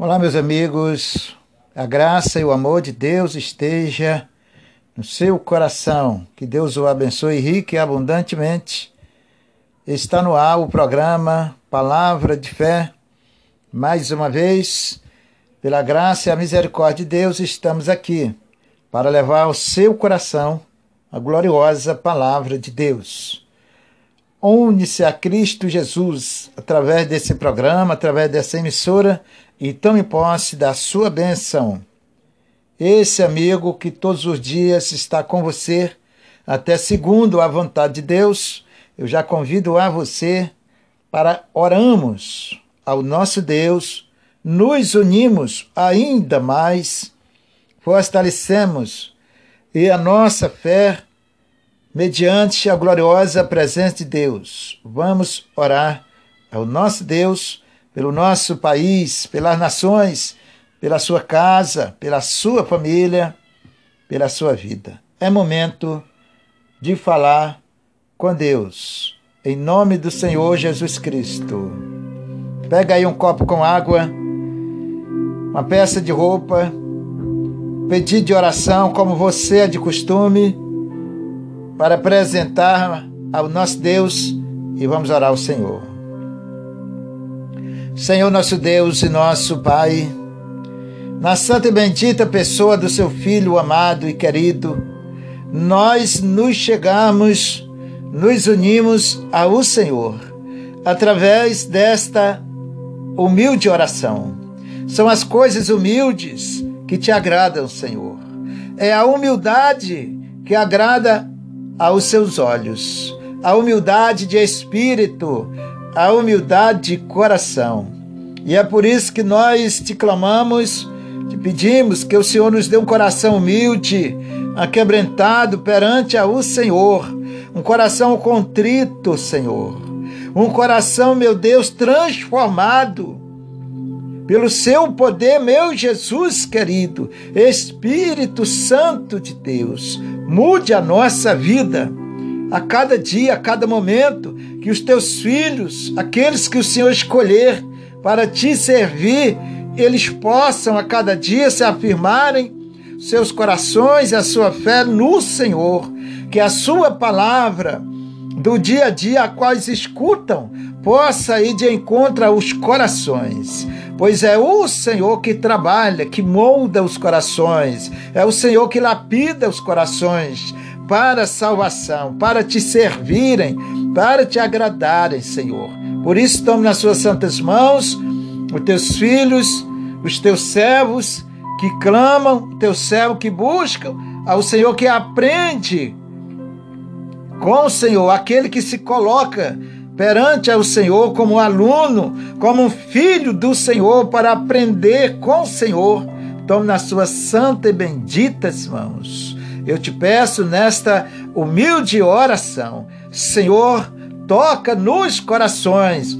Olá, meus amigos. A graça e o amor de Deus esteja no seu coração. Que Deus o abençoe rique e abundantemente. Está no ar o programa Palavra de Fé. Mais uma vez, pela graça e a misericórdia de Deus, estamos aqui para levar ao seu coração a gloriosa palavra de Deus. Une-se a Cristo Jesus através desse programa, através dessa emissora e tome posse da sua bênção. Esse amigo que todos os dias está com você, até segundo a vontade de Deus, eu já convido a você para oramos ao nosso Deus, nos unimos ainda mais, fortalecemos e a nossa fé mediante a gloriosa presença de Deus. Vamos orar ao nosso Deus pelo nosso país, pelas nações, pela sua casa, pela sua família, pela sua vida. É momento de falar com Deus, em nome do Senhor Jesus Cristo. Pega aí um copo com água, uma peça de roupa, pedido de oração, como você é de costume, para apresentar ao nosso Deus e vamos orar ao Senhor. Senhor nosso Deus e nosso Pai, na santa e bendita pessoa do seu Filho amado e querido, nós nos chegamos, nos unimos ao Senhor através desta humilde oração. São as coisas humildes que te agradam, Senhor. É a humildade que agrada aos seus olhos, a humildade de espírito, a humildade de coração. E é por isso que nós te clamamos, te pedimos que o Senhor nos dê um coração humilde, aquebrantado perante o Senhor, um coração contrito, Senhor, um coração, meu Deus, transformado pelo seu poder, meu Jesus querido, Espírito Santo de Deus, mude a nossa vida a cada dia, a cada momento, que os teus filhos, aqueles que o Senhor escolher para te servir, eles possam a cada dia se afirmarem seus corações e a sua fé no Senhor, que a sua palavra do dia a dia a quais escutam possa ir de encontro aos corações, pois é o Senhor que trabalha, que molda os corações, é o Senhor que lapida os corações, para a salvação, para te servirem, para te agradarem, Senhor. Por isso, tome nas suas santas mãos os teus filhos, os teus servos que clamam, teu servo que buscam, ao Senhor que aprende com o Senhor, aquele que se coloca perante ao Senhor como aluno, como filho do Senhor para aprender com o Senhor. Tome nas suas santas e benditas mãos eu te peço nesta humilde oração, Senhor, toca nos corações.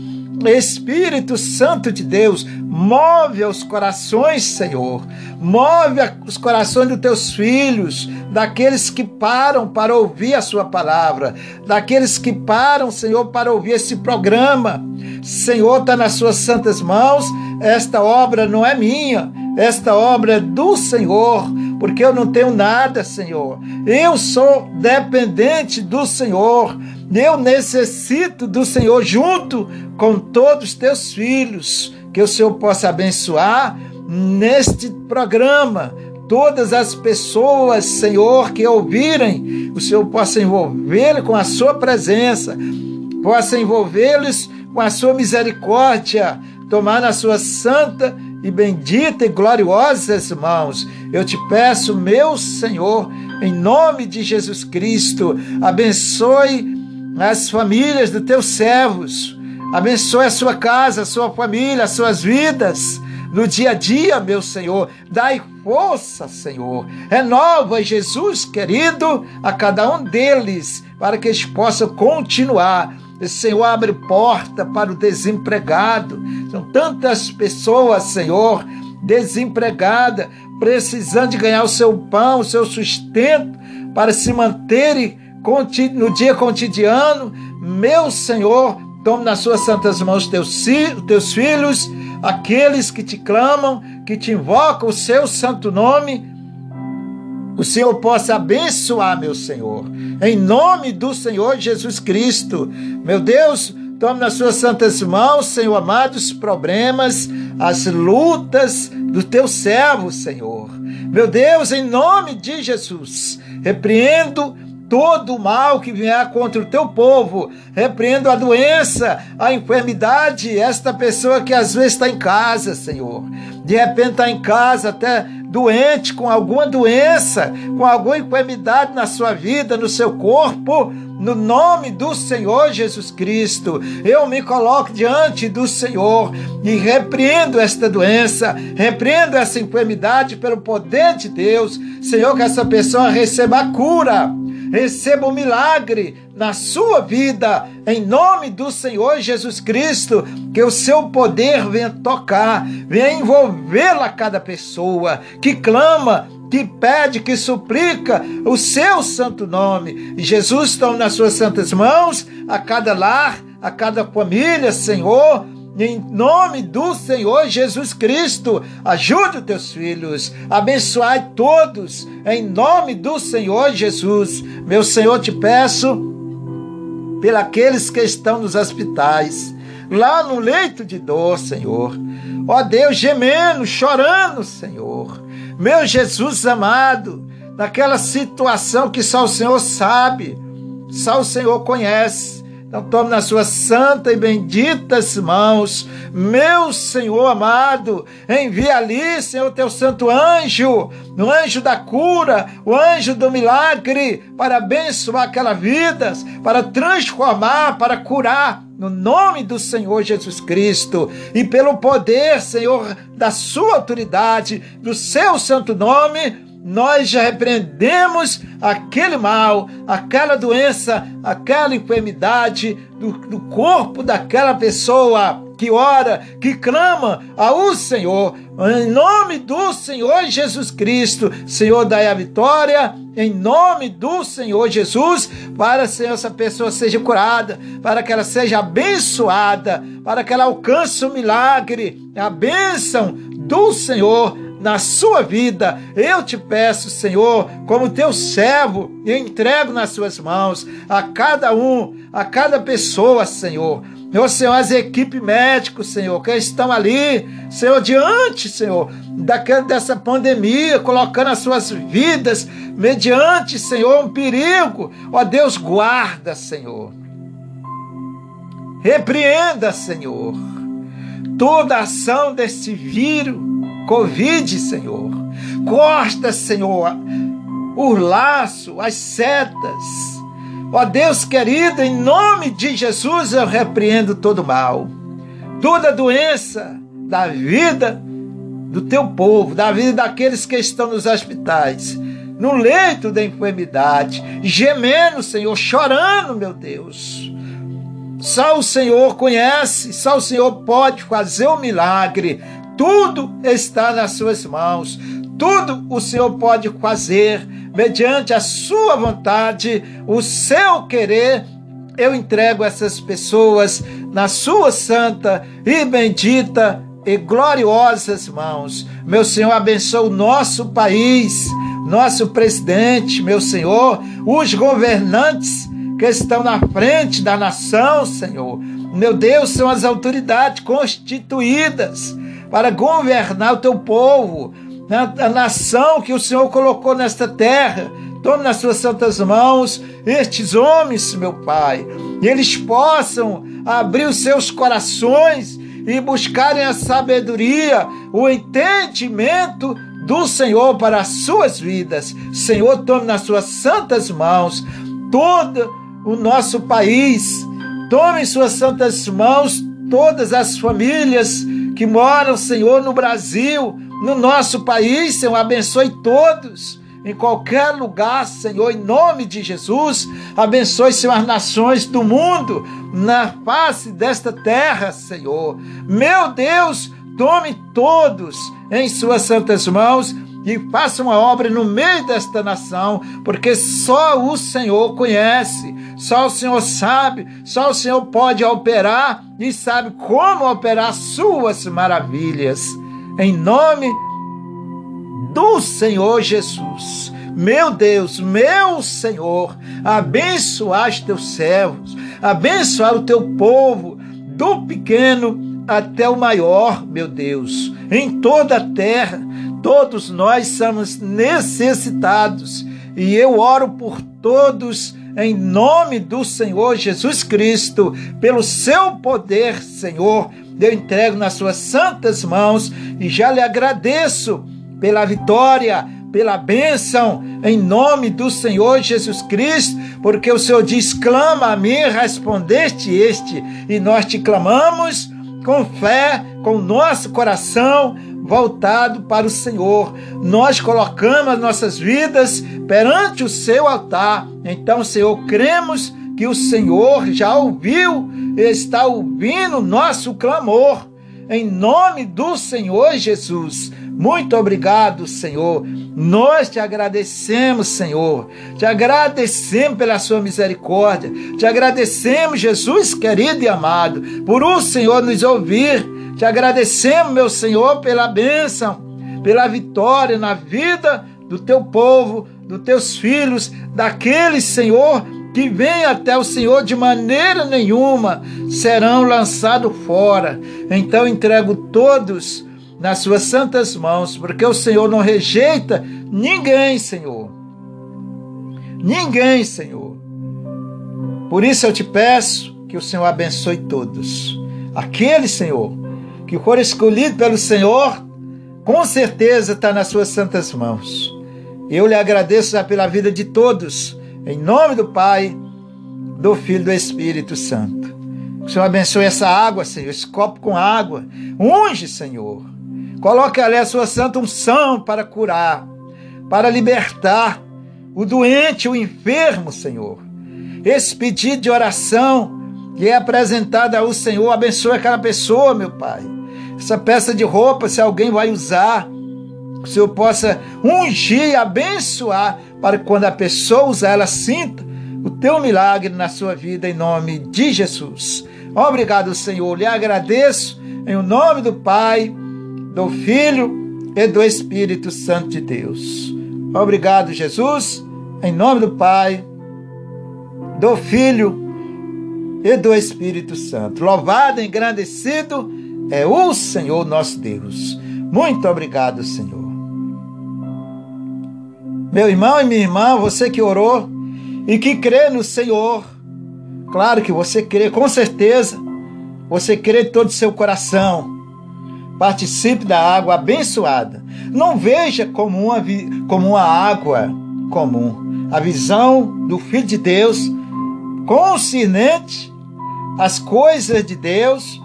Espírito Santo de Deus, move os corações, Senhor. Move os corações dos teus filhos, daqueles que param para ouvir a Sua palavra, daqueles que param, Senhor, para ouvir esse programa. Senhor, está nas Suas santas mãos. Esta obra não é minha, esta obra é do Senhor, porque eu não tenho nada, Senhor. Eu sou dependente do Senhor. Eu necessito do Senhor junto com todos os teus filhos, que o Senhor possa abençoar neste programa. Todas as pessoas, Senhor, que ouvirem, o Senhor possa envolvê-los com a sua presença, possa envolvê-los com a sua misericórdia, tomar na sua santa e bendita e gloriosas mãos. Eu te peço, meu Senhor, em nome de Jesus Cristo, abençoe as famílias dos teus servos, abençoe a sua casa, a sua família, as suas vidas. No dia a dia, meu Senhor, dai força, Senhor. Renova, Jesus querido, a cada um deles, para que eles possam continuar Senhor, abre porta para o desempregado. São tantas pessoas, Senhor, desempregadas, precisando de ganhar o seu pão, o seu sustento, para se manterem no dia cotidiano. Meu Senhor, tome nas suas santas mãos teus, teus filhos, aqueles que te clamam, que te invocam o seu santo nome, o Senhor possa abençoar, meu Senhor, em nome do Senhor Jesus Cristo. Meu Deus, tome nas suas santas mãos, Senhor amado, os problemas, as lutas do teu servo, Senhor. Meu Deus, em nome de Jesus, repreendo todo o mal que vier contra o teu povo. Repreendo a doença, a enfermidade, esta pessoa que às vezes está em casa, Senhor. De repente está em casa, até doente, com alguma doença, com alguma enfermidade na sua vida, no seu corpo. No nome do Senhor Jesus Cristo, eu me coloco diante do Senhor e repreendo esta doença, repreendo essa enfermidade pelo poder de Deus. Senhor, que essa pessoa receba a cura, receba um milagre na sua vida, em nome do Senhor Jesus Cristo, que o seu poder venha tocar, venha envolvê-la cada pessoa que clama, que pede, que suplica o seu santo nome. Jesus toma nas suas santas mãos a cada lar, a cada família, Senhor, em nome do Senhor Jesus Cristo, ajude os teus filhos, abençoai todos, em nome do Senhor Jesus. Meu Senhor, te peço, pelos que estão nos hospitais, lá no leito de dor, Senhor. Ó Deus, gemendo, chorando, Senhor. Meu Jesus amado, naquela situação que só o Senhor sabe, só o Senhor conhece. Então tome nas suas santas e benditas mãos, meu Senhor amado, envia ali, Senhor, teu santo anjo, o anjo da cura, o anjo do milagre, para abençoar aquela vida, para transformar, para curar, no nome do Senhor Jesus Cristo. E pelo poder, Senhor, da sua autoridade, do seu santo nome, nós já repreendemos aquele mal, aquela doença, aquela enfermidade do, do corpo daquela pessoa que ora, que clama ao Senhor, em nome do Senhor Jesus Cristo. Senhor, dai a vitória, em nome do Senhor Jesus, para que essa pessoa seja curada, para que ela seja abençoada, para que ela alcance o milagre, a bênção do Senhor na sua vida. Eu te peço, Senhor, como teu servo, eu entrego nas suas mãos a cada um, a cada pessoa, Senhor. Meu Senhor, as equipes médicas, Senhor, que estão ali, Senhor, diante, Senhor, daquela, dessa pandemia, colocando as suas vidas mediante, Senhor, um perigo. Ó Deus, guarda, Senhor. Repreenda, Senhor, toda ação desse vírus Covid, Senhor. Corta, Senhor, o laço, as setas. Ó Deus querido, em nome de Jesus eu repreendo todo mal, toda doença da vida do teu povo, da vida daqueles que estão nos hospitais, no leito da enfermidade, gemendo, Senhor, chorando, meu Deus. Só o Senhor conhece, só o Senhor pode fazer o milagre tudo está nas suas mãos. Tudo o Senhor pode fazer mediante a sua vontade, o seu querer. Eu entrego essas pessoas na sua santa e bendita e gloriosas mãos. Meu Senhor, abençoa o nosso país, nosso presidente, meu Senhor, os governantes que estão na frente da nação, Senhor. Meu Deus, são as autoridades constituídas para governar o teu povo, a nação que o Senhor colocou nesta terra. Tome nas suas santas mãos estes homens, meu Pai, e eles possam abrir os seus corações e buscarem a sabedoria, o entendimento do Senhor para as suas vidas. Senhor, tome nas suas santas mãos todo o nosso país, tome em suas santas mãos todas as famílias que moram, Senhor, no Brasil, no nosso país, Senhor, abençoe todos. Em qualquer lugar, Senhor, em nome de Jesus, abençoe, Senhor, as nações do mundo, na face desta terra, Senhor. Meu Deus, tome todos em Suas santas mãos e faça uma obra no meio desta nação, porque só o Senhor conhece, só o Senhor sabe, só o Senhor pode operar e sabe como operar suas maravilhas. Em nome do Senhor Jesus. Meu Deus, meu Senhor, abençoar os teus servos, abençoar o teu povo, do pequeno até o maior, meu Deus, em toda a terra, todos nós somos necessitados e eu oro por todos em nome do Senhor Jesus Cristo, pelo seu poder, Senhor. Eu entrego nas suas santas mãos e já lhe agradeço pela vitória, pela bênção, em nome do Senhor Jesus Cristo, porque o Senhor diz: clama a mim, respondeste este, e nós te clamamos com fé, com nosso coração voltado para o Senhor. Nós colocamos as nossas vidas perante o seu altar. Então, Senhor, cremos que o Senhor já ouviu, está ouvindo nosso clamor. Em nome do Senhor Jesus. Muito obrigado, Senhor. Nós te agradecemos, Senhor. Te agradecemos pela sua misericórdia. Te agradecemos, Jesus querido e amado, por o Senhor nos ouvir. Te agradecemos, meu Senhor, pela bênção, pela vitória na vida do teu povo, dos teus filhos, daqueles, Senhor, que vêm até o Senhor de maneira nenhuma serão lançados fora. Então entrego todos nas suas santas mãos, porque o Senhor não rejeita ninguém, Senhor. Ninguém, Senhor. Por isso eu te peço que o Senhor abençoe todos. Aquele, Senhor, que for escolhido pelo Senhor, com certeza está nas suas santas mãos. Eu lhe agradeço pela vida de todos, em nome do Pai, do Filho e do Espírito Santo. O Senhor abençoe essa água, Senhor, esse copo com água. Unge, Senhor Coloque ali a sua santa unção para curar, para libertar o doente, o enfermo, Senhor. Esse pedido de oração que é apresentado ao Senhor, abençoe aquela pessoa, meu Pai. Essa peça de roupa, se alguém vai usar, o Senhor possa ungir, abençoar, para que quando a pessoa usar, ela sinta o teu milagre na sua vida, em nome de Jesus. Obrigado, Senhor. Lhe agradeço em nome do Pai do Filho e do Espírito Santo de Deus. Obrigado, Jesus, em nome do Pai, do Filho e do Espírito Santo. Louvado e engrandecido é o Senhor nosso Deus. Muito obrigado, Senhor. Meu irmão e minha irmã, você que orou e que crê no Senhor, claro que você crê, com certeza, você crê de todo o seu coração Participe da água abençoada. Não veja como uma, como uma água comum. A visão do Filho de Deus, concernente às coisas de Deus,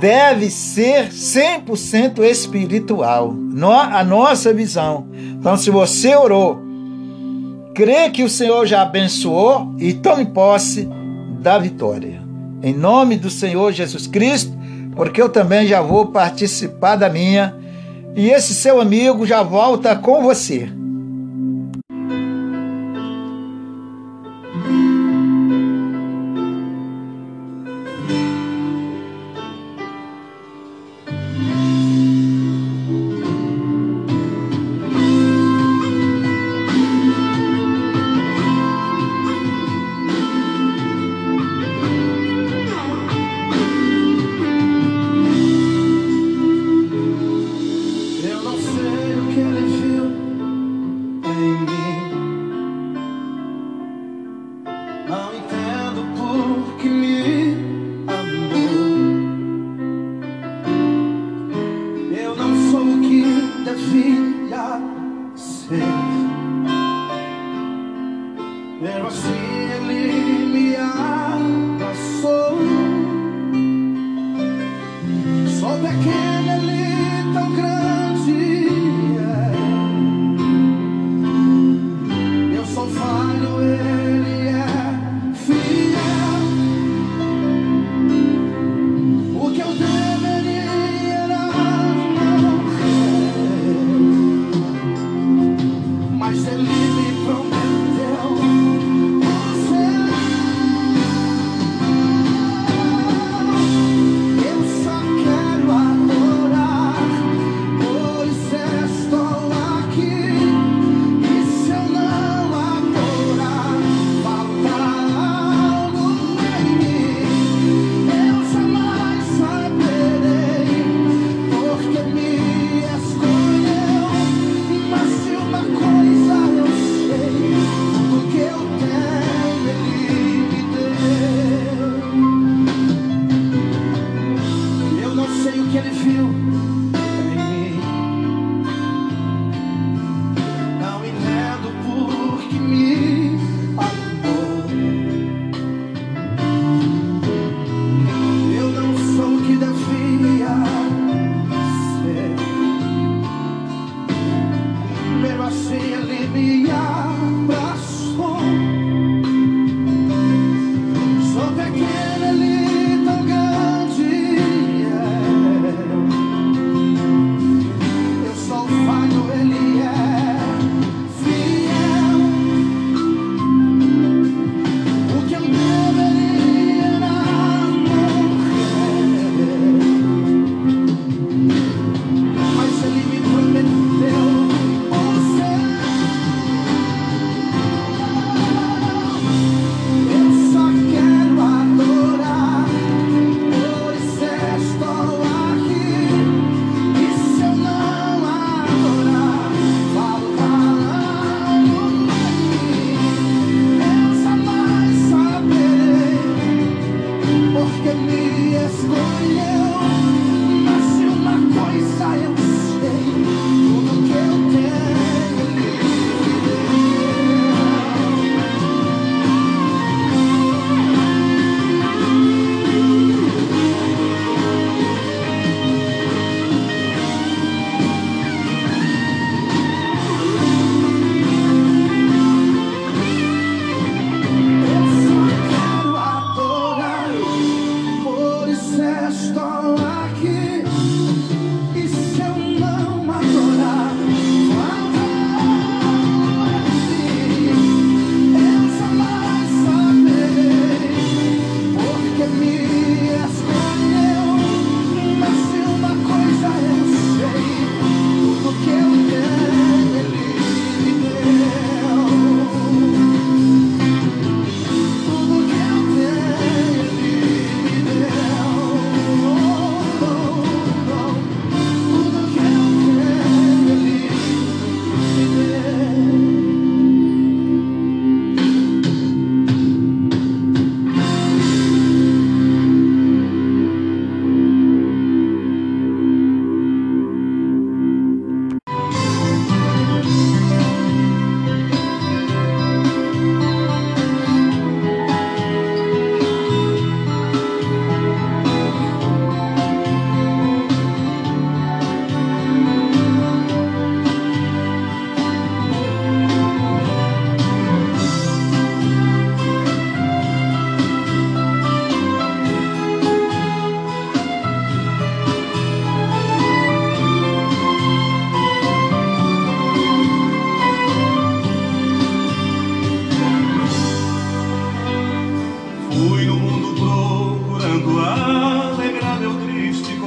deve ser 100% espiritual. A nossa visão. Então, se você orou, crê que o Senhor já abençoou e tome posse da vitória. Em nome do Senhor Jesus Cristo porque eu também já vou participar da minha e esse seu amigo já volta com você.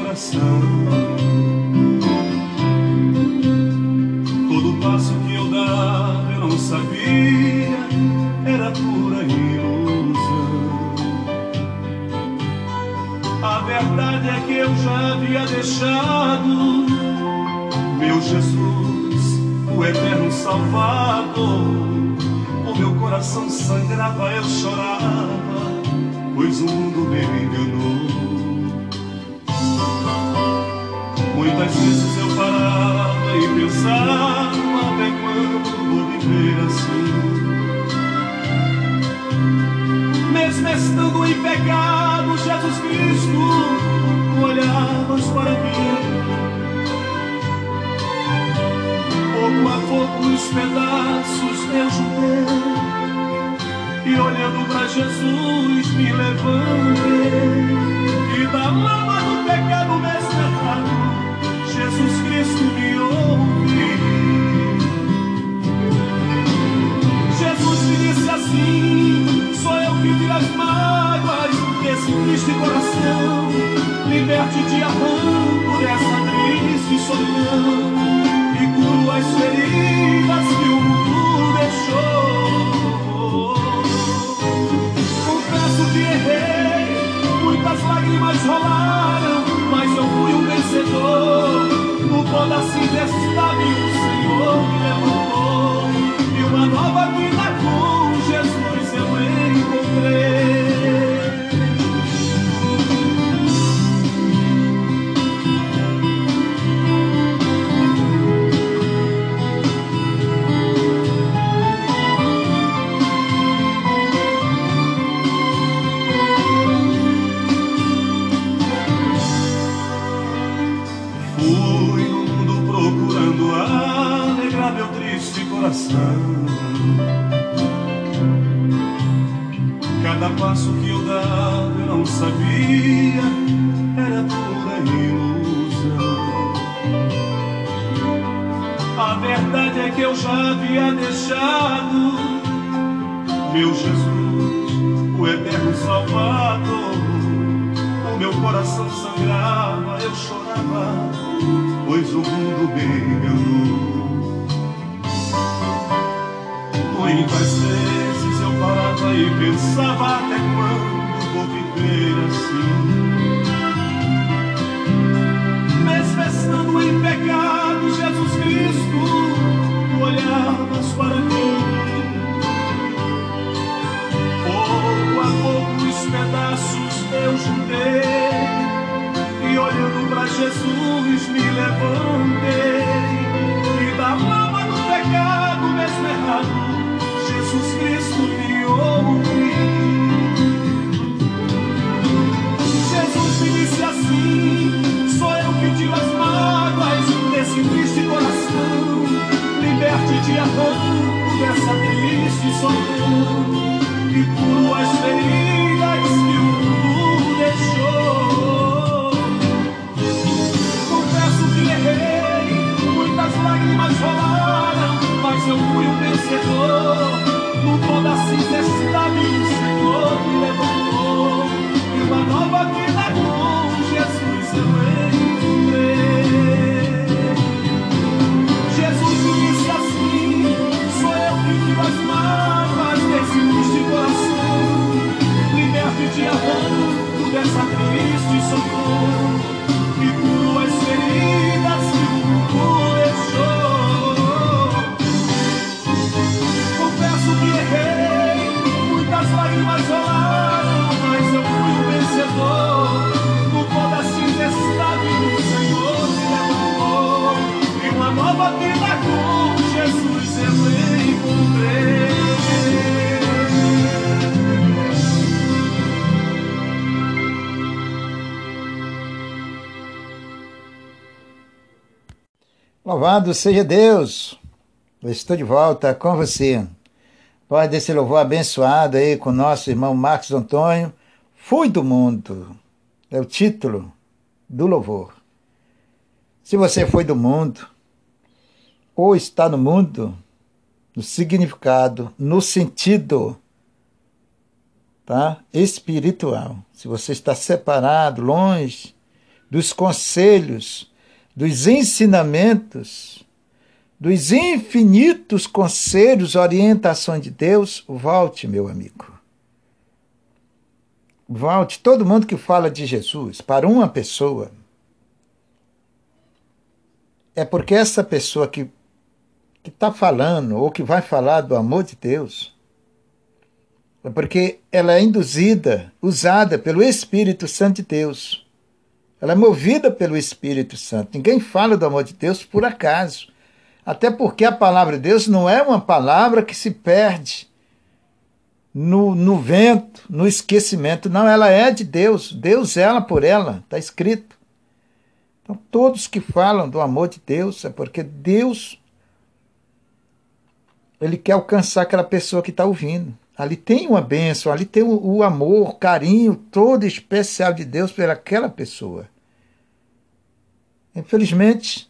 coração. Todo passo que eu dava eu não sabia, era pura ilusão. A verdade é que eu já havia deixado meu Jesus, o eterno Salvador. O meu coração sangrava, eu chorava, pois o mundo me enganou. Estando em pecado, Jesus Cristo, olhavas para mim. Pouco a pouco os pedaços eu juntei e olhando para Jesus me levantei e da lama do pecado mesmo Jesus Cristo me ouve. Desse triste coração, liberte de arranco dessa triste solidão e curo as feridas que o mundo deixou. Confesso que errei, muitas lágrimas rolaram, mas eu fui um vencedor. No pó da cinza estava e o Senhor me levantou. E uma nova vida com Jesus eu encontrei. Louvado seja Deus! Eu estou de volta com você. Pode esse louvor abençoado aí com nosso irmão Marcos Antônio. Fui do mundo. É o título do louvor. Se você foi do mundo, ou está no mundo, no significado, no sentido tá? espiritual. Se você está separado, longe dos conselhos, dos ensinamentos, dos infinitos conselhos, orientações de Deus, volte, meu amigo. Volte. Todo mundo que fala de Jesus, para uma pessoa, é porque essa pessoa que está falando ou que vai falar do amor de Deus, é porque ela é induzida, usada pelo Espírito Santo de Deus. Ela é movida pelo Espírito Santo. Ninguém fala do amor de Deus por acaso. Até porque a palavra de Deus não é uma palavra que se perde no, no vento, no esquecimento. Não, ela é de Deus. Deus ela por ela, está escrito. Então, todos que falam do amor de Deus é porque Deus ele quer alcançar aquela pessoa que está ouvindo. Ali tem uma bênção, ali tem o, o amor, o carinho todo especial de Deus pelaquela pessoa. Infelizmente,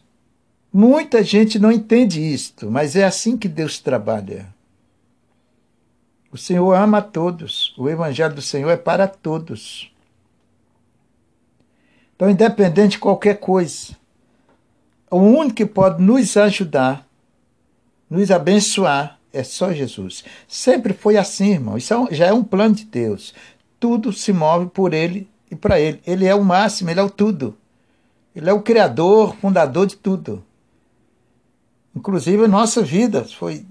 muita gente não entende isto, mas é assim que Deus trabalha. O Senhor ama a todos. O Evangelho do Senhor é para todos. Então, independente de qualquer coisa, o único que pode nos ajudar, nos abençoar, é só Jesus. Sempre foi assim, irmão. Isso é já é um plano de Deus. Tudo se move por Ele e para Ele. Ele é o máximo, Ele é o tudo. Ele é o Criador, fundador de tudo. Inclusive a nossa vida foi.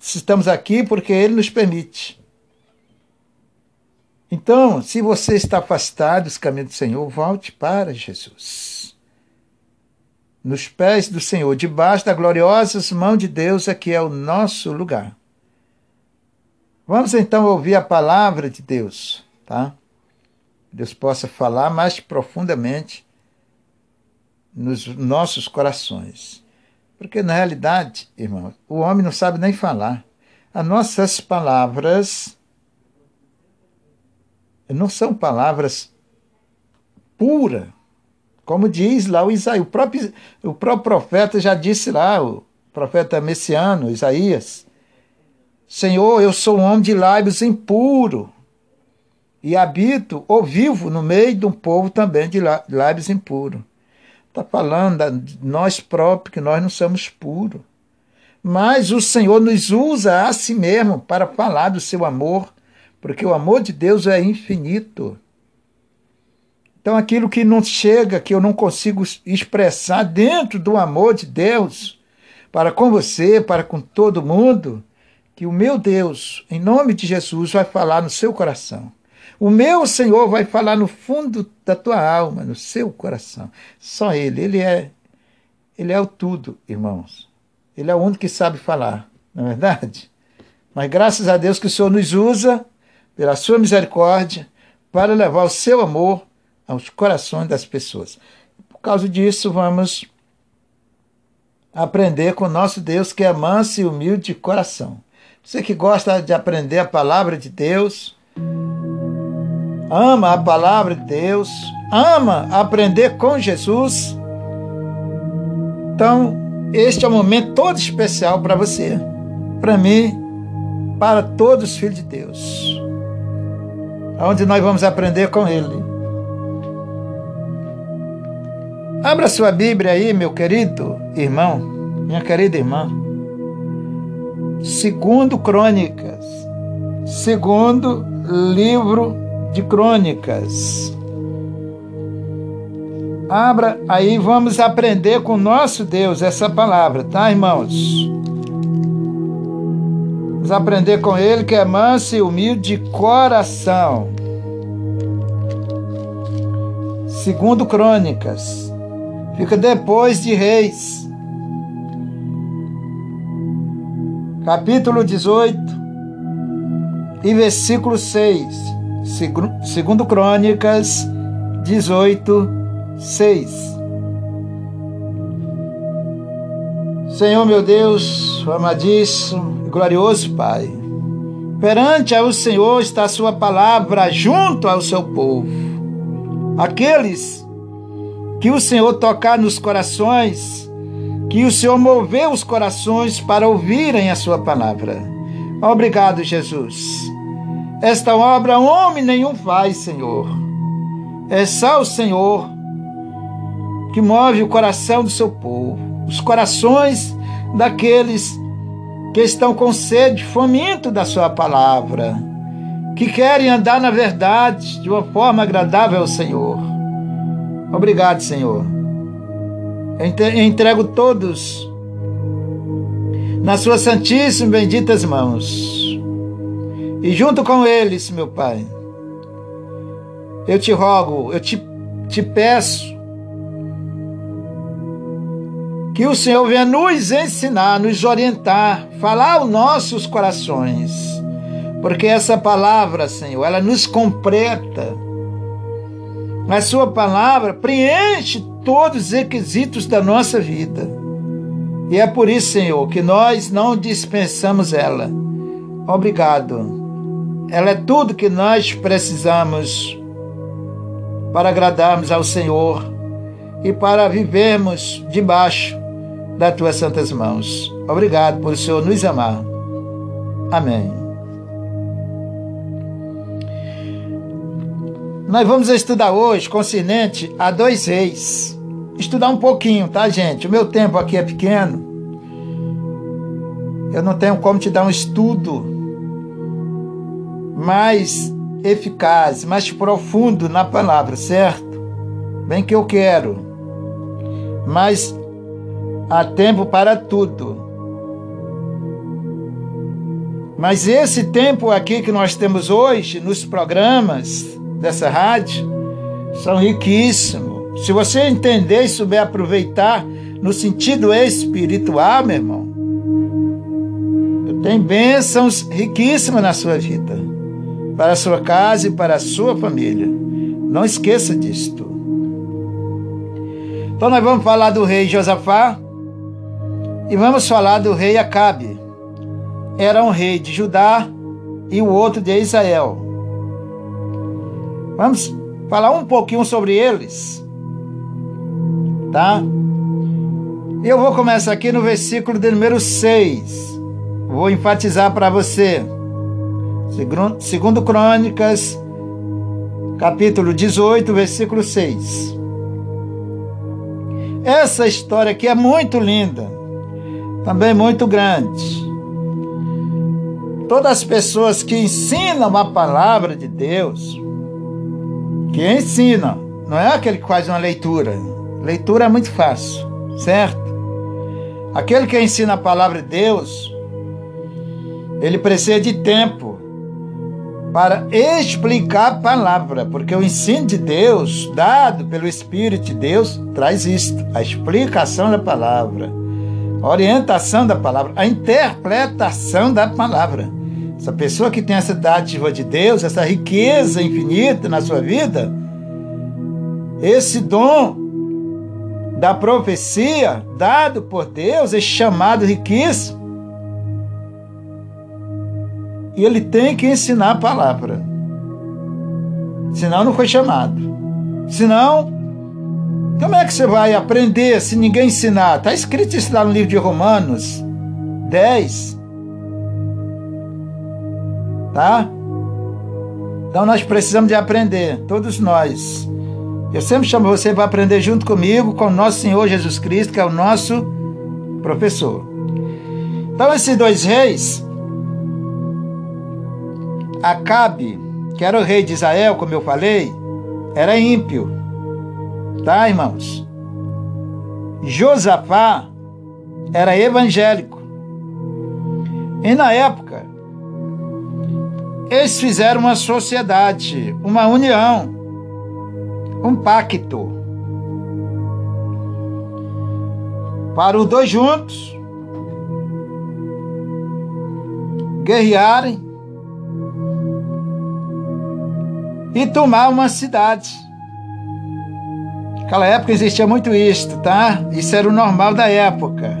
Estamos aqui porque Ele nos permite. Então, se você está afastado dos caminhos do Senhor, volte para Jesus nos pés do Senhor, debaixo da gloriosa mão de Deus, aqui é o nosso lugar. Vamos então ouvir a palavra de Deus, tá? Deus possa falar mais profundamente nos nossos corações. Porque na realidade, irmão, o homem não sabe nem falar. As nossas palavras não são palavras puras, como diz lá o Isaías, o próprio, o próprio profeta já disse lá, o profeta messiano, Isaías, Senhor, eu sou um homem de lábios impuro e habito ou vivo no meio de um povo também de lábios impuros. Está falando de nós próprios, que nós não somos puros. Mas o Senhor nos usa a si mesmo para falar do seu amor, porque o amor de Deus é infinito. Então, aquilo que não chega, que eu não consigo expressar dentro do amor de Deus, para com você, para com todo mundo, que o meu Deus, em nome de Jesus, vai falar no seu coração. O meu Senhor vai falar no fundo da tua alma, no seu coração. Só Ele, Ele é, Ele é o tudo, irmãos. Ele é o único que sabe falar, não é verdade? Mas graças a Deus que o Senhor nos usa, pela sua misericórdia, para levar o seu amor aos corações das pessoas. Por causa disso, vamos aprender com nosso Deus que é manso e humilde de coração. Você que gosta de aprender a palavra de Deus, ama a palavra de Deus, ama aprender com Jesus. Então, este é um momento todo especial para você, para mim, para todos os filhos de Deus. Onde nós vamos aprender com Ele. Abra sua Bíblia aí, meu querido irmão, minha querida irmã. Segundo Crônicas, segundo livro de Crônicas. Abra aí, vamos aprender com nosso Deus essa palavra, tá, irmãos? Vamos aprender com ele que é manso e humilde de coração. Segundo Crônicas, Fica depois de Reis. Capítulo 18 e versículo 6. Segundo Crônicas 18, 6. Senhor meu Deus, amadíssimo e glorioso Pai, perante ao Senhor está a sua palavra junto ao seu povo. Aqueles que o Senhor tocar nos corações, que o Senhor moveu os corações para ouvirem a sua palavra. Obrigado, Jesus. Esta obra homem nenhum faz, Senhor. É só o Senhor que move o coração do seu povo, os corações daqueles que estão com sede, faminto da sua palavra, que querem andar na verdade de uma forma agradável ao Senhor. Obrigado, Senhor. Eu entrego todos nas suas santíssimas e benditas mãos. E junto com eles, meu Pai, eu te rogo, eu te, te peço que o Senhor venha nos ensinar, nos orientar, falar aos nossos corações. Porque essa palavra, Senhor, ela nos completa. A sua palavra preenche todos os requisitos da nossa vida. E é por isso, Senhor, que nós não dispensamos ela. Obrigado. Ela é tudo que nós precisamos para agradarmos ao Senhor e para vivermos debaixo das tuas santas mãos. Obrigado por o Senhor nos amar. Amém. Nós vamos estudar hoje concernente a dois reis. Estudar um pouquinho, tá, gente? O meu tempo aqui é pequeno. Eu não tenho como te dar um estudo mais eficaz, mais profundo na palavra, certo? Bem que eu quero. Mas há tempo para tudo. Mas esse tempo aqui que nós temos hoje nos programas dessa rádio são riquíssimos. Se você entender e souber aproveitar no sentido espiritual, meu irmão, tem bênçãos riquíssimas na sua vida, para a sua casa e para a sua família. Não esqueça disto. Então nós vamos falar do rei Josafá, e vamos falar do rei Acabe. Era um rei de Judá e o outro de Israel. Vamos falar um pouquinho sobre eles. Tá? Eu vou começar aqui no versículo de número 6. Vou enfatizar para você. Segundo Crônicas, capítulo 18, versículo 6. Essa história aqui é muito linda também muito grande. Todas as pessoas que ensinam a palavra de Deus, que ensinam, não é aquele que faz uma leitura. Leitura é muito fácil, certo? Aquele que ensina a palavra de Deus, ele precisa de tempo para explicar a palavra, porque o ensino de Deus, dado pelo Espírito de Deus, traz isto, a explicação da palavra a orientação da palavra, a interpretação da palavra. Essa pessoa que tem essa dádiva de Deus, essa riqueza infinita na sua vida, esse dom da profecia dado por Deus é chamado riquíssimo. E ele tem que ensinar a palavra. Senão não foi chamado. Senão como é que você vai aprender se ninguém ensinar? Está escrito isso lá no livro de Romanos 10. Tá? Então nós precisamos de aprender, todos nós. Eu sempre chamo você para aprender junto comigo, com o nosso Senhor Jesus Cristo, que é o nosso professor. Então esses dois reis, Acabe, que era o rei de Israel, como eu falei, era ímpio. Tá, irmãos? Josafá era evangélico. E na época, eles fizeram uma sociedade, uma união, um pacto. Para os dois juntos guerrearem e tomar uma cidade. Naquela época existia muito isto, tá? Isso era o normal da época.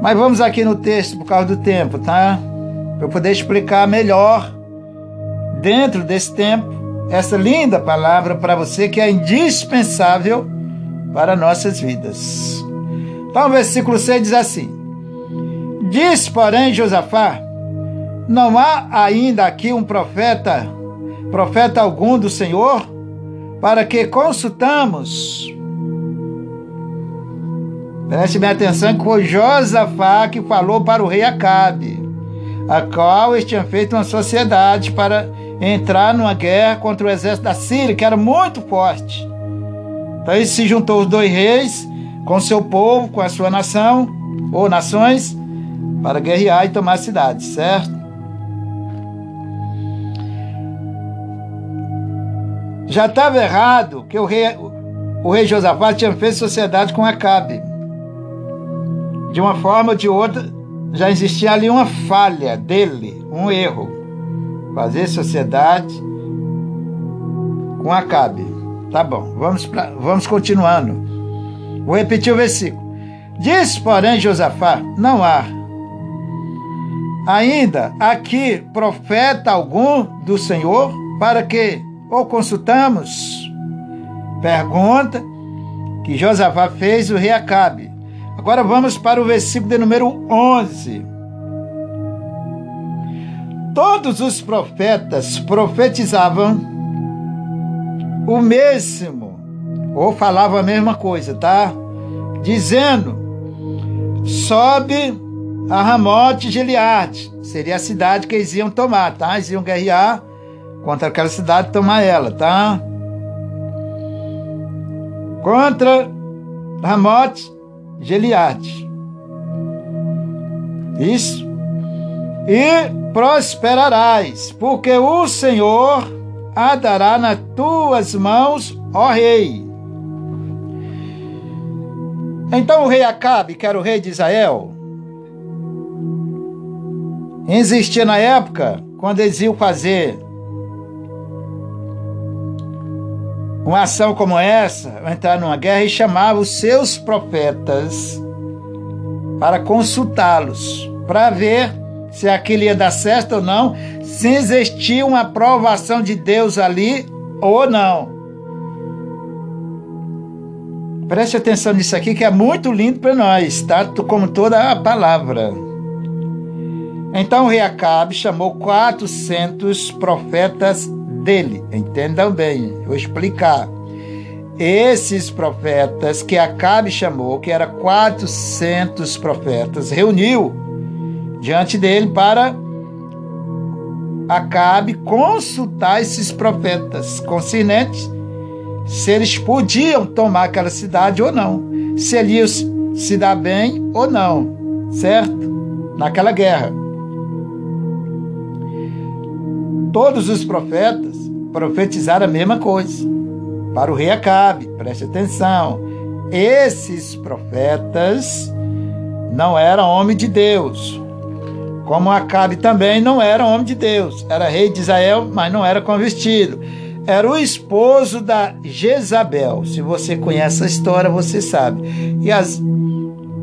Mas vamos aqui no texto por causa do tempo, tá? Eu poder explicar melhor, dentro desse tempo, essa linda palavra para você que é indispensável para nossas vidas. Então, o versículo 6 diz assim: Diz, porém, Josafá: Não há ainda aqui um profeta, profeta algum do Senhor? para que consultamos. Preste bem atenção que foi Josafá que falou para o rei Acabe, a qual eles tinham feito uma sociedade para entrar numa guerra contra o exército da Síria, que era muito forte. Então ele se juntou os dois reis com seu povo, com a sua nação ou nações, para guerrear e tomar a cidade, certo? Já estava errado que o rei, o rei Josafá tinha feito sociedade com Acabe. De uma forma ou de outra, já existia ali uma falha dele, um erro. Fazer sociedade com Acabe. Tá bom, vamos, pra, vamos continuando. Vou repetir o versículo. Diz, porém, Josafá: Não há ainda aqui profeta algum do Senhor para que o consultamos? Pergunta que Josafá fez o rei Acabe. Agora vamos para o versículo de número 11. Todos os profetas profetizavam o mesmo, ou falavam a mesma coisa, tá? Dizendo: sobe a Ramote Gileade, seria a cidade que eles iam tomar, tá? Eles iam guerrear contra aquela cidade tomar ela, tá? Contra Ramote Gileade. Isso. E prosperarás, porque o Senhor a dará nas tuas mãos, ó rei. Então o rei Acabe, que era o rei de Israel, existia na época, quando eles iam fazer uma ação como essa, entrar numa guerra, e chamava os seus profetas para consultá-los, para ver se aquilo ia dar certo ou não, se existia uma aprovação de Deus ali ou não. Preste atenção nisso aqui que é muito lindo para nós, tá? Como toda a palavra. Então o rei Acabe chamou 400 profetas dele. Entendam bem, vou explicar. Esses profetas que Acabe chamou, que era 400 profetas, reuniu diante dele para Acabe consultar esses profetas concernentes se eles podiam tomar aquela cidade ou não, se eles se dar bem ou não, certo? Naquela guerra. Todos os profetas profetizaram a mesma coisa para o rei Acabe, preste atenção. Esses profetas não eram homem de Deus, como Acabe também não era homem de Deus, era rei de Israel, mas não era convertido. Era o esposo da Jezabel. Se você conhece a história, você sabe. E as,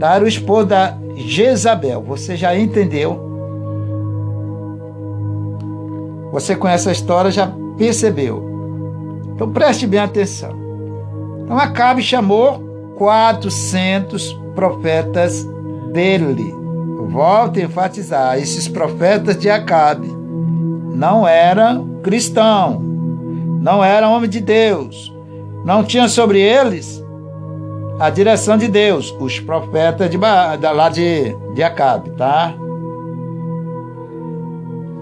era o esposo da Jezabel. Você já entendeu? Você conhece a história, já percebeu. Então preste bem atenção. Então Acabe chamou 400 profetas dele volto a enfatizar, esses profetas de Acabe não eram cristãos, não eram homens de Deus, não tinha sobre eles a direção de Deus, os profetas de, lá de, de Acabe, tá?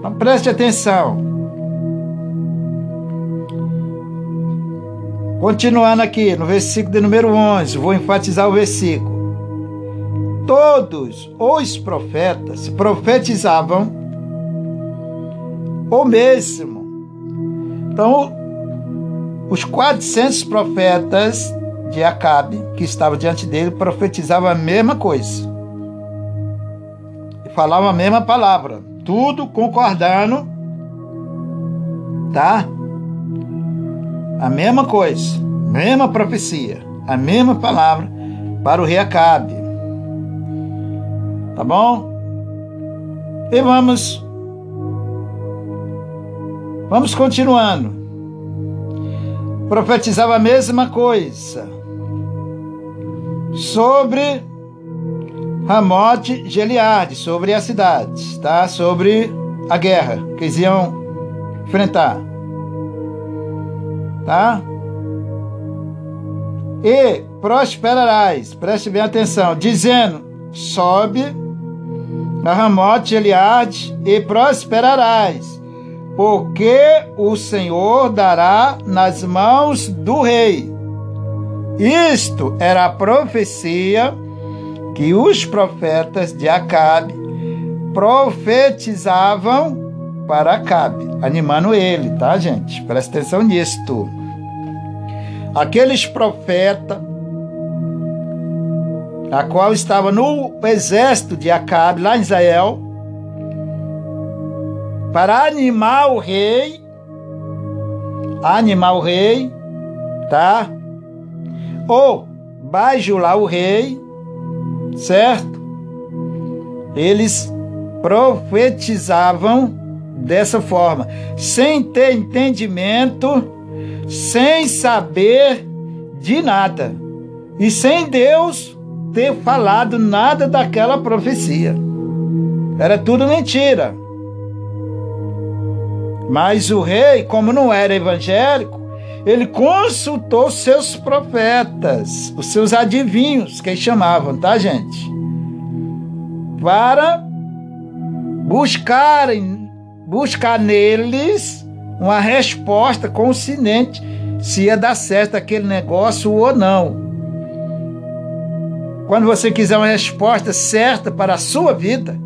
Então preste atenção. Continuando aqui no versículo de número 11, vou enfatizar o versículo todos os profetas profetizavam o mesmo. Então, os 400 profetas de Acabe, que estavam diante dele, profetizavam a mesma coisa. E falavam a mesma palavra. Tudo concordando, tá? A mesma coisa, mesma profecia, a mesma palavra para o rei Acabe. Tá bom? E vamos. Vamos continuando. Profetizava a mesma coisa sobre Ramote Geliade, sobre a cidade, tá? Sobre a guerra que eles iam enfrentar. Tá? E prosperarás, preste bem atenção, dizendo: sobe na Ramote Eliade e prosperarás, porque o Senhor dará nas mãos do rei. Isto era a profecia que os profetas de Acabe profetizavam para Acabe, animando ele, tá, gente? Presta atenção nisto. Aqueles profetas, a qual estava no exército de Acabe, lá em Israel, para animar o rei, animar o rei, tá? Ou bajular o rei, certo? Eles profetizavam dessa forma, sem ter entendimento, sem saber de nada e sem Deus ter falado nada daquela profecia. Era tudo mentira. Mas o rei, como não era evangélico, ele consultou seus profetas, os seus adivinhos, que chamavam, tá, gente? Para buscarem buscar neles uma resposta consciente se ia dar certo aquele negócio ou não. Quando você quiser uma resposta certa para a sua vida,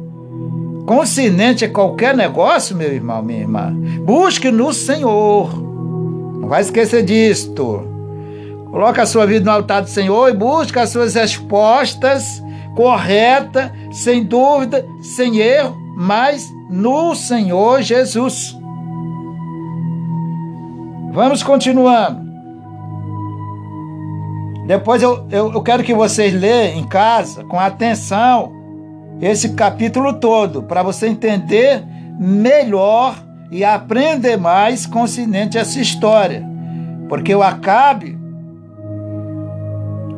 consciente a qualquer negócio, meu irmão, minha irmã, busque no Senhor. Não vai esquecer disto. Coloque a sua vida no altar do Senhor e busque as suas respostas corretas, sem dúvida, sem erro, mas no Senhor Jesus. Vamos continuando. Depois eu, eu, eu, quero que vocês leiam em casa com atenção esse capítulo todo, para você entender melhor e aprender mais consciente essa história. Porque o Acabe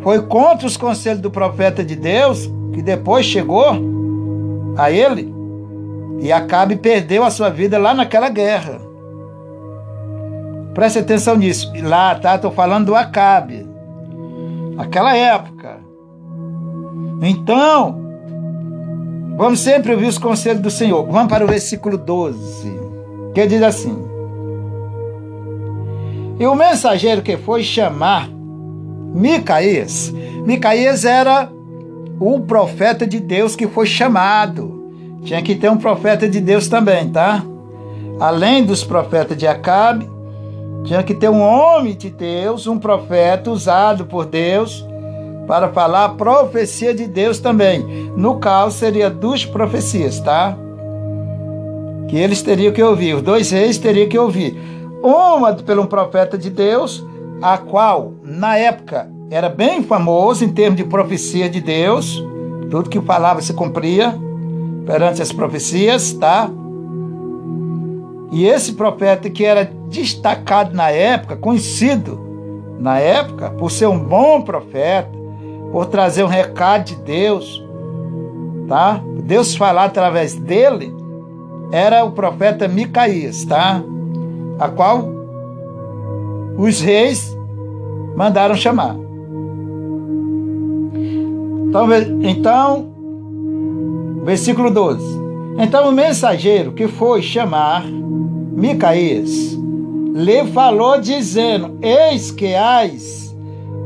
foi contra os conselhos do profeta de Deus, que depois chegou a ele, e Acabe perdeu a sua vida lá naquela guerra. Preste atenção nisso. Lá, tá? Estou falando do Acabe. Aquela época. Então, vamos sempre ouvir os conselhos do Senhor. Vamos para o versículo 12, que diz assim: E o mensageiro que foi chamar Micaías, Micaías era o profeta de Deus que foi chamado tinha que ter um profeta de Deus também, tá? Além dos profetas de Acabe, tinha que ter um homem de Deus, um profeta usado por Deus para falar a profecia de Deus também. No caso, seria duas profecias, tá? Que eles teriam que ouvir, os dois reis teriam que ouvir. Uma pelo um profeta de Deus, a qual, na época, era bem famoso em termos de profecia de Deus, tudo que falava se cumpria perante as profecias, tá? E esse profeta que era destacado na época, conhecido na época, por ser um bom profeta, por trazer um recado de Deus, tá? Deus falar através dele, era o profeta Micaías, tá? A qual os reis mandaram chamar. Então, então Versículo 12. Então o mensageiro que foi chamar Micaías lhe falou dizendo: Eis que as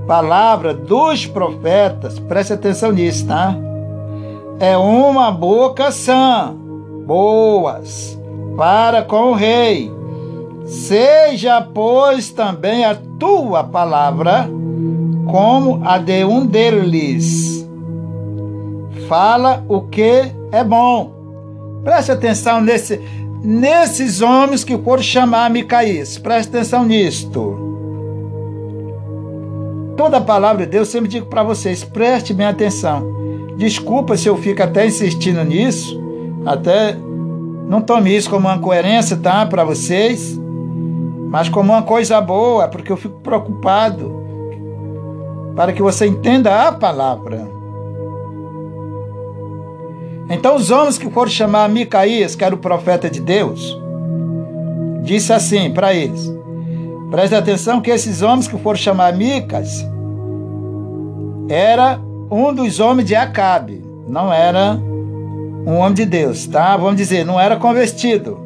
palavra dos profetas, preste atenção nisso, tá? É uma boca sã, boas, para com o rei. Seja, pois, também a tua palavra como a de um deles fala o que é bom. Preste atenção nesse, nesses homens que foram chamar Micaías. Preste atenção nisto. Toda a palavra de Deus, eu sempre digo para vocês, preste bem atenção. Desculpa se eu fico até insistindo nisso, até não tome isso como uma coerência, tá? Para vocês, mas como uma coisa boa, porque eu fico preocupado para que você entenda a palavra. Então os homens que foram chamar Micaías, que era o profeta de Deus, disse assim para eles: Preste atenção que esses homens que foram chamar Micas era um dos homens de Acabe, não era um homem de Deus, tá? Vamos dizer, não era convertido.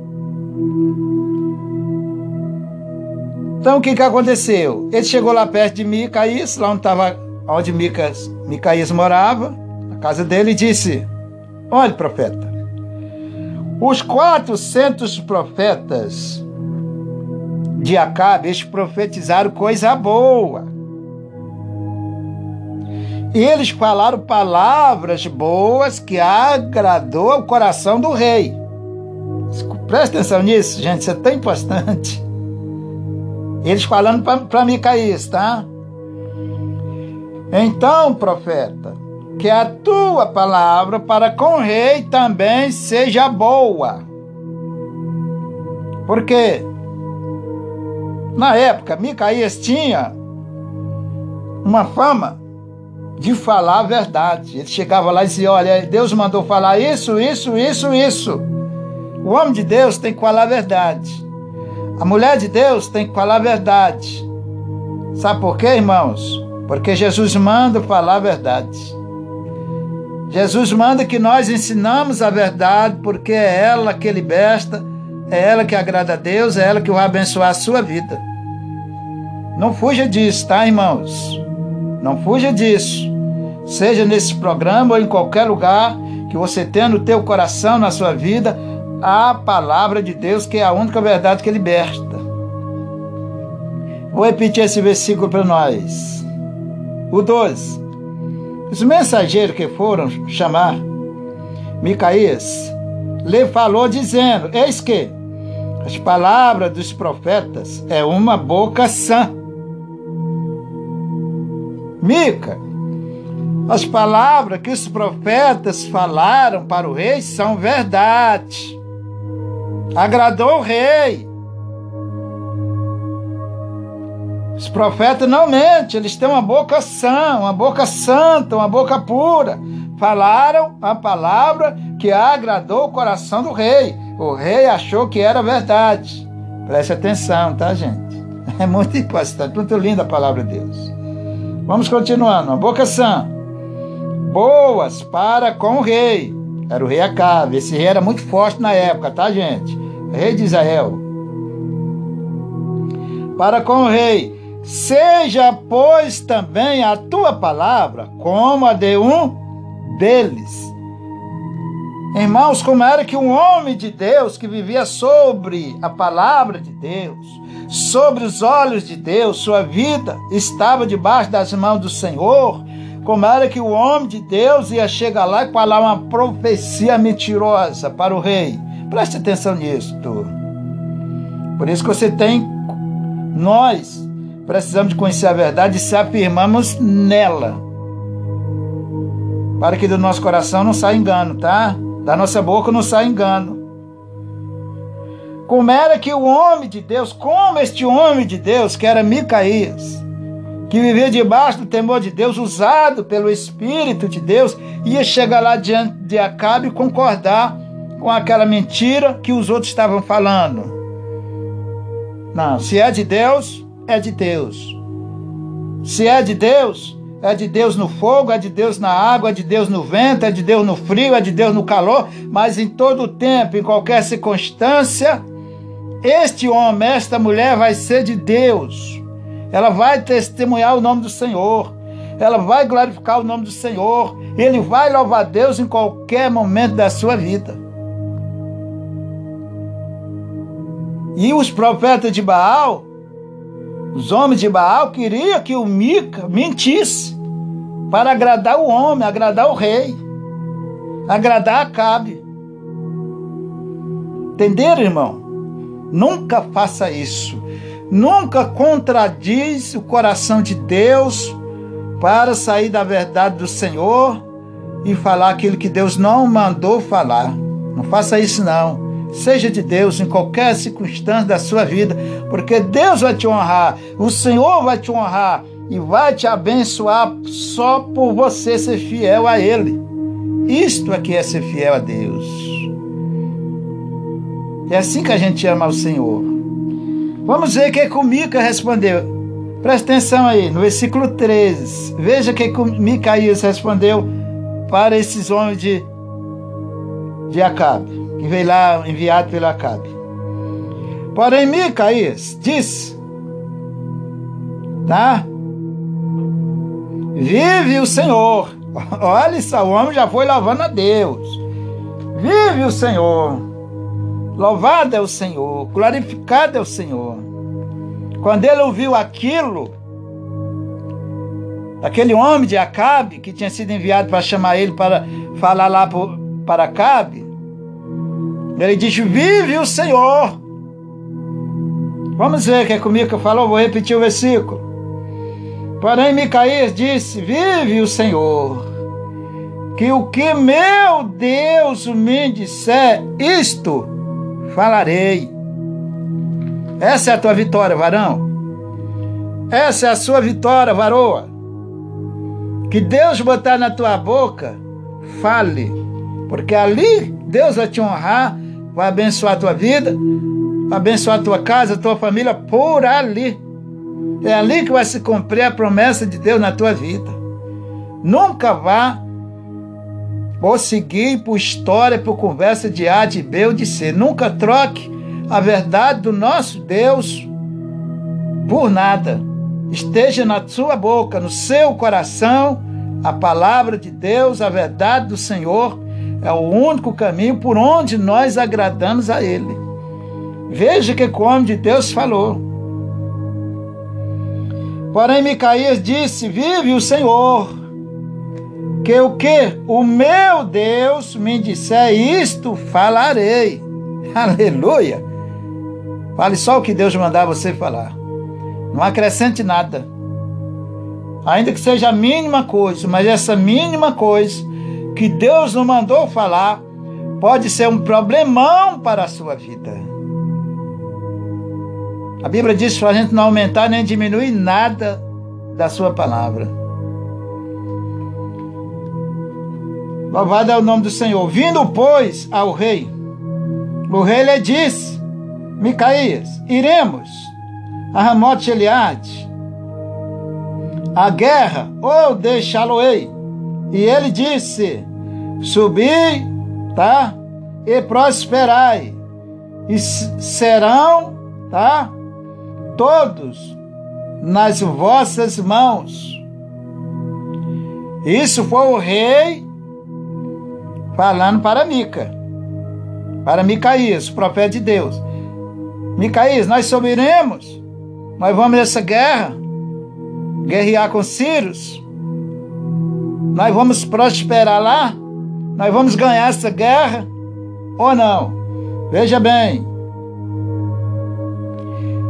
Então o que, que aconteceu? Ele chegou lá perto de Micaías, lá onde estava onde Micas, Micaías morava, na casa dele, e disse: Olha, profeta, os 400 profetas de Acabe, eles profetizaram coisa boa. Eles falaram palavras boas que agradou ao coração do rei. Presta atenção nisso, gente, isso é tão importante. Eles falando para Micaías, tá? Então, profeta, que a tua palavra para com o rei também seja boa. Porque na época Micaías tinha uma fama de falar a verdade. Ele chegava lá e dizia: Olha, Deus mandou falar isso, isso, isso, isso. O homem de Deus tem que falar a verdade. A mulher de Deus tem que falar a verdade. Sabe por quê, irmãos? Porque Jesus manda falar a verdade. Jesus manda que nós ensinamos a verdade, porque é ela que liberta, é ela que agrada a Deus, é ela que vai abençoar a sua vida. Não fuja disso, tá, irmãos? Não fuja disso. Seja nesse programa ou em qualquer lugar que você tenha no teu coração, na sua vida, a palavra de Deus, que é a única verdade que liberta. Vou repetir esse versículo para nós. O 12. Os mensageiros que foram chamar Micaías lhe falou dizendo: Eis que as palavras dos profetas é uma boca sã. Mica, as palavras que os profetas falaram para o rei são verdade. Agradou o rei. Os profetas não mentem, eles têm uma boca sã, uma boca santa, uma boca pura. Falaram a palavra que agradou o coração do rei. O rei achou que era verdade. Preste atenção, tá, gente? É muito importante, muito linda a palavra de Deus. Vamos continuando. A boca sã. Boas para com o rei. Era o rei Acabe. Esse rei era muito forte na época, tá, gente? Rei de Israel. Para com o rei Seja, pois, também a tua palavra como a de um deles. Irmãos, como era que um homem de Deus que vivia sobre a palavra de Deus, sobre os olhos de Deus, sua vida estava debaixo das mãos do Senhor, como era que o homem de Deus ia chegar lá e falar uma profecia mentirosa para o rei. Preste atenção nisso. Por isso que você tem nós Precisamos de conhecer a verdade e se afirmamos nela. Para que do nosso coração não saia engano, tá? Da nossa boca não saia engano. Como era que o homem de Deus, como este homem de Deus, que era Micaías, que vivia debaixo do temor de Deus, usado pelo Espírito de Deus, ia chegar lá diante de Acabe e concordar com aquela mentira que os outros estavam falando. Não, se é de Deus, é de Deus. Se é de Deus, é de Deus no fogo, é de Deus na água, é de Deus no vento, é de Deus no frio, é de Deus no calor, mas em todo tempo, em qualquer circunstância, este homem, esta mulher vai ser de Deus. Ela vai testemunhar o nome do Senhor. Ela vai glorificar o nome do Senhor. Ele vai louvar Deus em qualquer momento da sua vida. E os profetas de Baal os homens de Baal queriam que o Mica mentisse para agradar o homem, agradar o rei, agradar Acabe. Entenderam, irmão? Nunca faça isso. Nunca contradiz o coração de Deus para sair da verdade do Senhor e falar aquilo que Deus não mandou falar. Não faça isso não. Seja de Deus em qualquer circunstância da sua vida, porque Deus vai te honrar, o Senhor vai te honrar e vai te abençoar só por você ser fiel a Ele. Isto é que é ser fiel a Deus. É assim que a gente ama o Senhor. Vamos ver o que, Mica respondeu. Presta atenção aí, no versículo 13. Veja o que, Micaías respondeu para esses homens de, de Acabe que veio lá enviado pelo Acabe. Porém, Micaías disse: Tá? Vive o Senhor. Olha só, o homem já foi louvando a Deus. Vive o Senhor. Louvado é o Senhor, glorificado é o Senhor. Quando ele ouviu aquilo, aquele homem de Acabe, que tinha sido enviado para chamar ele para falar lá para Acabe, ele disse: Vive o Senhor. Vamos ver o que é comigo que falou, vou repetir o versículo. Porém, Micaías disse: Vive o Senhor, que o que meu Deus me disser, isto falarei. Essa é a tua vitória, varão. Essa é a sua vitória, varoa. Que Deus botar na tua boca, fale. Porque ali Deus vai te honrar, vai abençoar a tua vida, vai abençoar a tua casa, a tua família, por ali. É ali que vai se cumprir a promessa de Deus na tua vida. Nunca vá ou seguir por história, por conversa de A, de B ou de C. Nunca troque a verdade do nosso Deus por nada. Esteja na sua boca, no seu coração, a palavra de Deus, a verdade do Senhor, é o único caminho por onde nós agradamos a Ele. Veja que o homem de Deus falou. Porém, Micaías disse: Vive o Senhor, que o que o meu Deus me disser, isto falarei. Aleluia! Fale só o que Deus mandar você falar. Não acrescente nada. Ainda que seja a mínima coisa, mas essa mínima coisa que Deus não mandou falar pode ser um problemão para a sua vida. A Bíblia diz para a gente não aumentar nem diminuir nada da sua palavra. Louvado é o nome do Senhor. Vindo, pois, ao rei, o rei lhe disse: Micaías, iremos a Ramote Eliade, a guerra, ou deixá-lo-ei. E ele disse: Subi, tá? E prosperai, e serão, tá? Todos nas vossas mãos. Isso foi o rei falando para Mica, para Micaías, profeta de Deus. Micaías, nós subiremos, nós vamos nessa guerra, guerrear com Círios, nós vamos prosperar lá, nós vamos ganhar essa guerra ou não? Veja bem.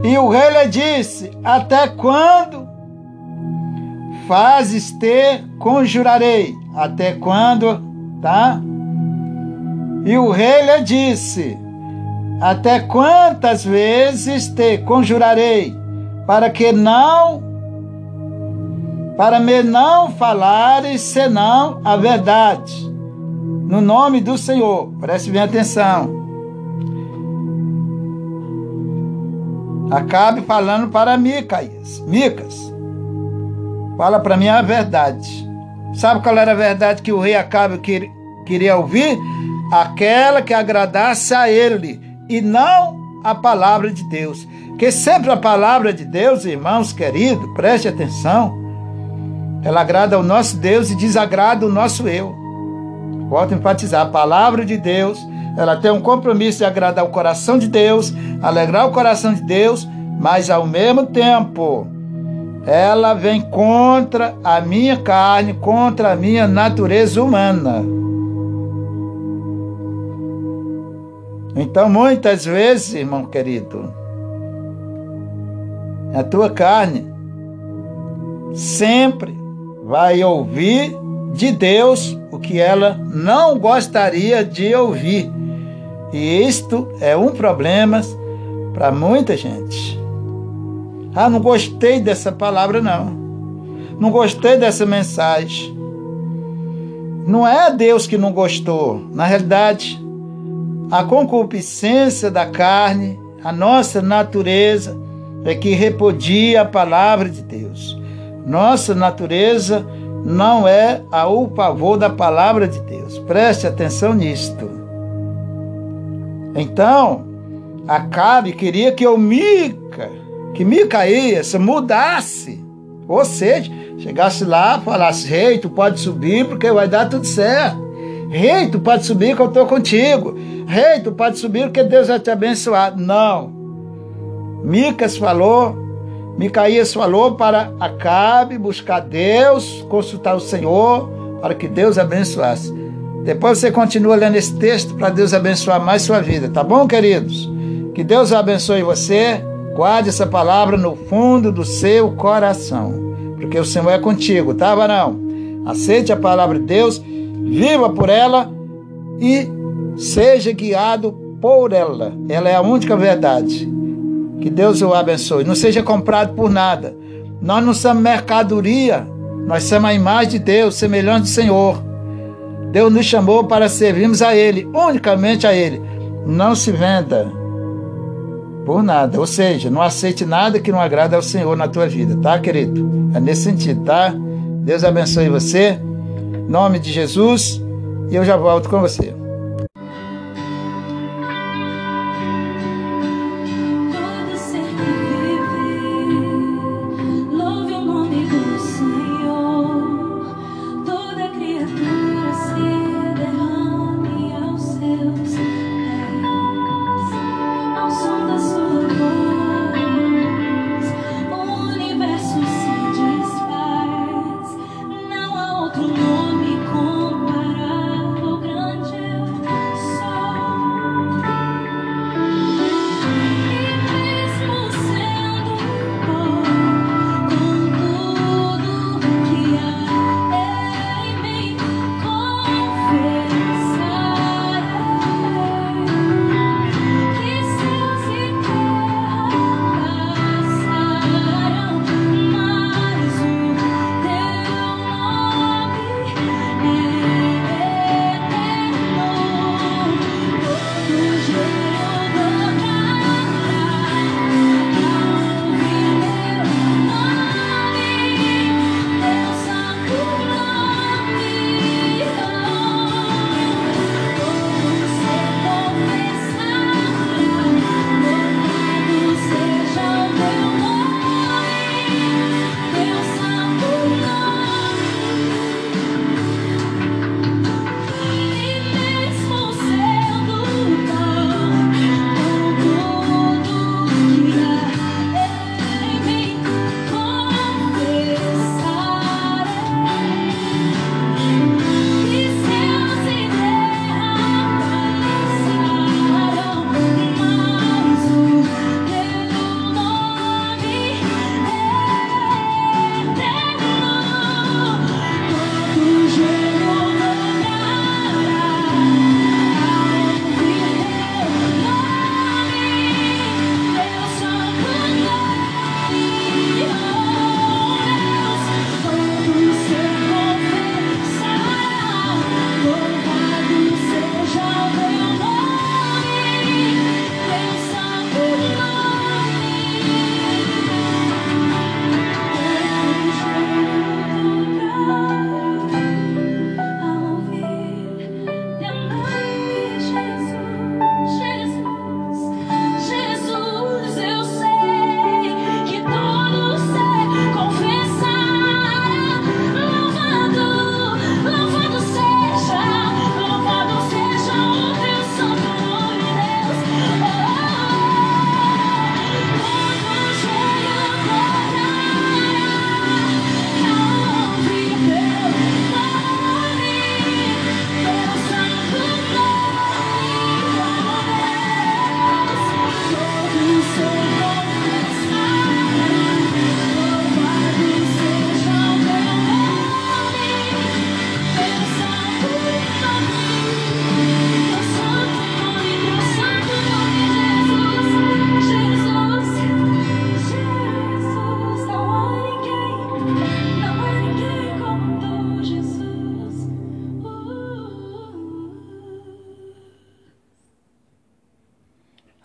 E o rei lhe disse: Até quando fazes ter conjurarei? Até quando, tá? E o rei lhe disse: até quantas vezes te conjurarei para que não para me não falares senão a verdade. No nome do Senhor. Preste bem atenção. Acabe falando para Micas. Micas. Fala para mim a verdade. Sabe qual era a verdade que o rei Acabe queria ouvir? Aquela que agradasse a ele e não a palavra de Deus. Que sempre a palavra de Deus, irmãos queridos, preste atenção, ela agrada ao nosso Deus e desagrada o nosso eu. Volto a enfatizar, a palavra de Deus, ela tem um compromisso de agradar o coração de Deus, alegrar o coração de Deus, mas ao mesmo tempo, ela vem contra a minha carne, contra a minha natureza humana. Então, muitas vezes, irmão querido, a tua carne sempre vai ouvir de Deus o que ela não gostaria de ouvir. E isto é um problema para muita gente. Ah, não gostei dessa palavra, não. Não gostei dessa mensagem. Não é Deus que não gostou. Na realidade, a concupiscência da carne, a nossa natureza, é que repudia a palavra de Deus. Nossa natureza não é ao favor da palavra de Deus. Preste atenção nisto. Então, Acabe queria que o Mica, que Micaías mudasse Ou seja, chegasse lá, falasse, rei, tu pode subir porque vai dar tudo certo. Rei, tu pode subir que eu estou contigo. Rei, tu pode subir porque Deus vai te abençoar. Não. Micas falou, Micaías falou para Acabe buscar Deus, consultar o Senhor, para que Deus abençoasse. Depois você continua lendo esse texto para Deus abençoar mais sua vida, tá bom, queridos? Que Deus abençoe você. Guarde essa palavra no fundo do seu coração, porque o Senhor é contigo, tá, varão? Aceite a palavra de Deus, viva por ela e seja guiado por ela. Ela é a única verdade. Que Deus o abençoe. Não seja comprado por nada. Nós não somos mercadoria, nós somos a imagem de Deus, semelhante do Senhor. Deus nos chamou para servirmos a Ele, unicamente a Ele. Não se venda por nada. Ou seja, não aceite nada que não agrada ao Senhor na tua vida, tá, querido? É nesse sentido, tá? Deus abençoe você. Em nome de Jesus. E eu já volto com você.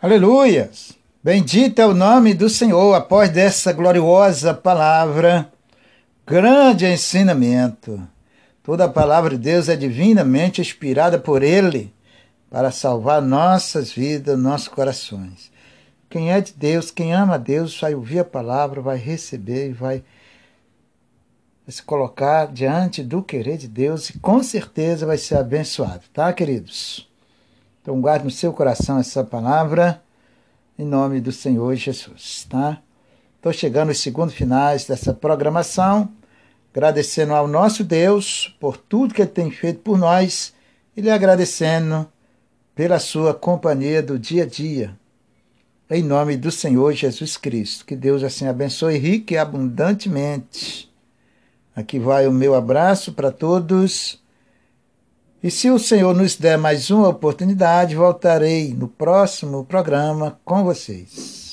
Aleluias! Bendito é o nome do Senhor após dessa gloriosa palavra, grande ensinamento. Toda a palavra de Deus é divinamente inspirada por Ele para salvar nossas vidas, nossos corações. Quem é de Deus, quem ama a Deus, vai ouvir a palavra, vai receber e vai se colocar diante do querer de Deus e com certeza vai ser abençoado, tá, queridos? Então guarde no seu coração essa palavra em nome do Senhor Jesus, tá? Estou chegando aos segundos finais dessa programação, agradecendo ao nosso Deus por tudo que Ele tem feito por nós e lhe agradecendo pela sua companhia do dia a dia. Em nome do Senhor Jesus Cristo. Que Deus assim abençoe rique e abundantemente. Aqui vai o meu abraço para todos. E se o Senhor nos der mais uma oportunidade, voltarei no próximo programa com vocês.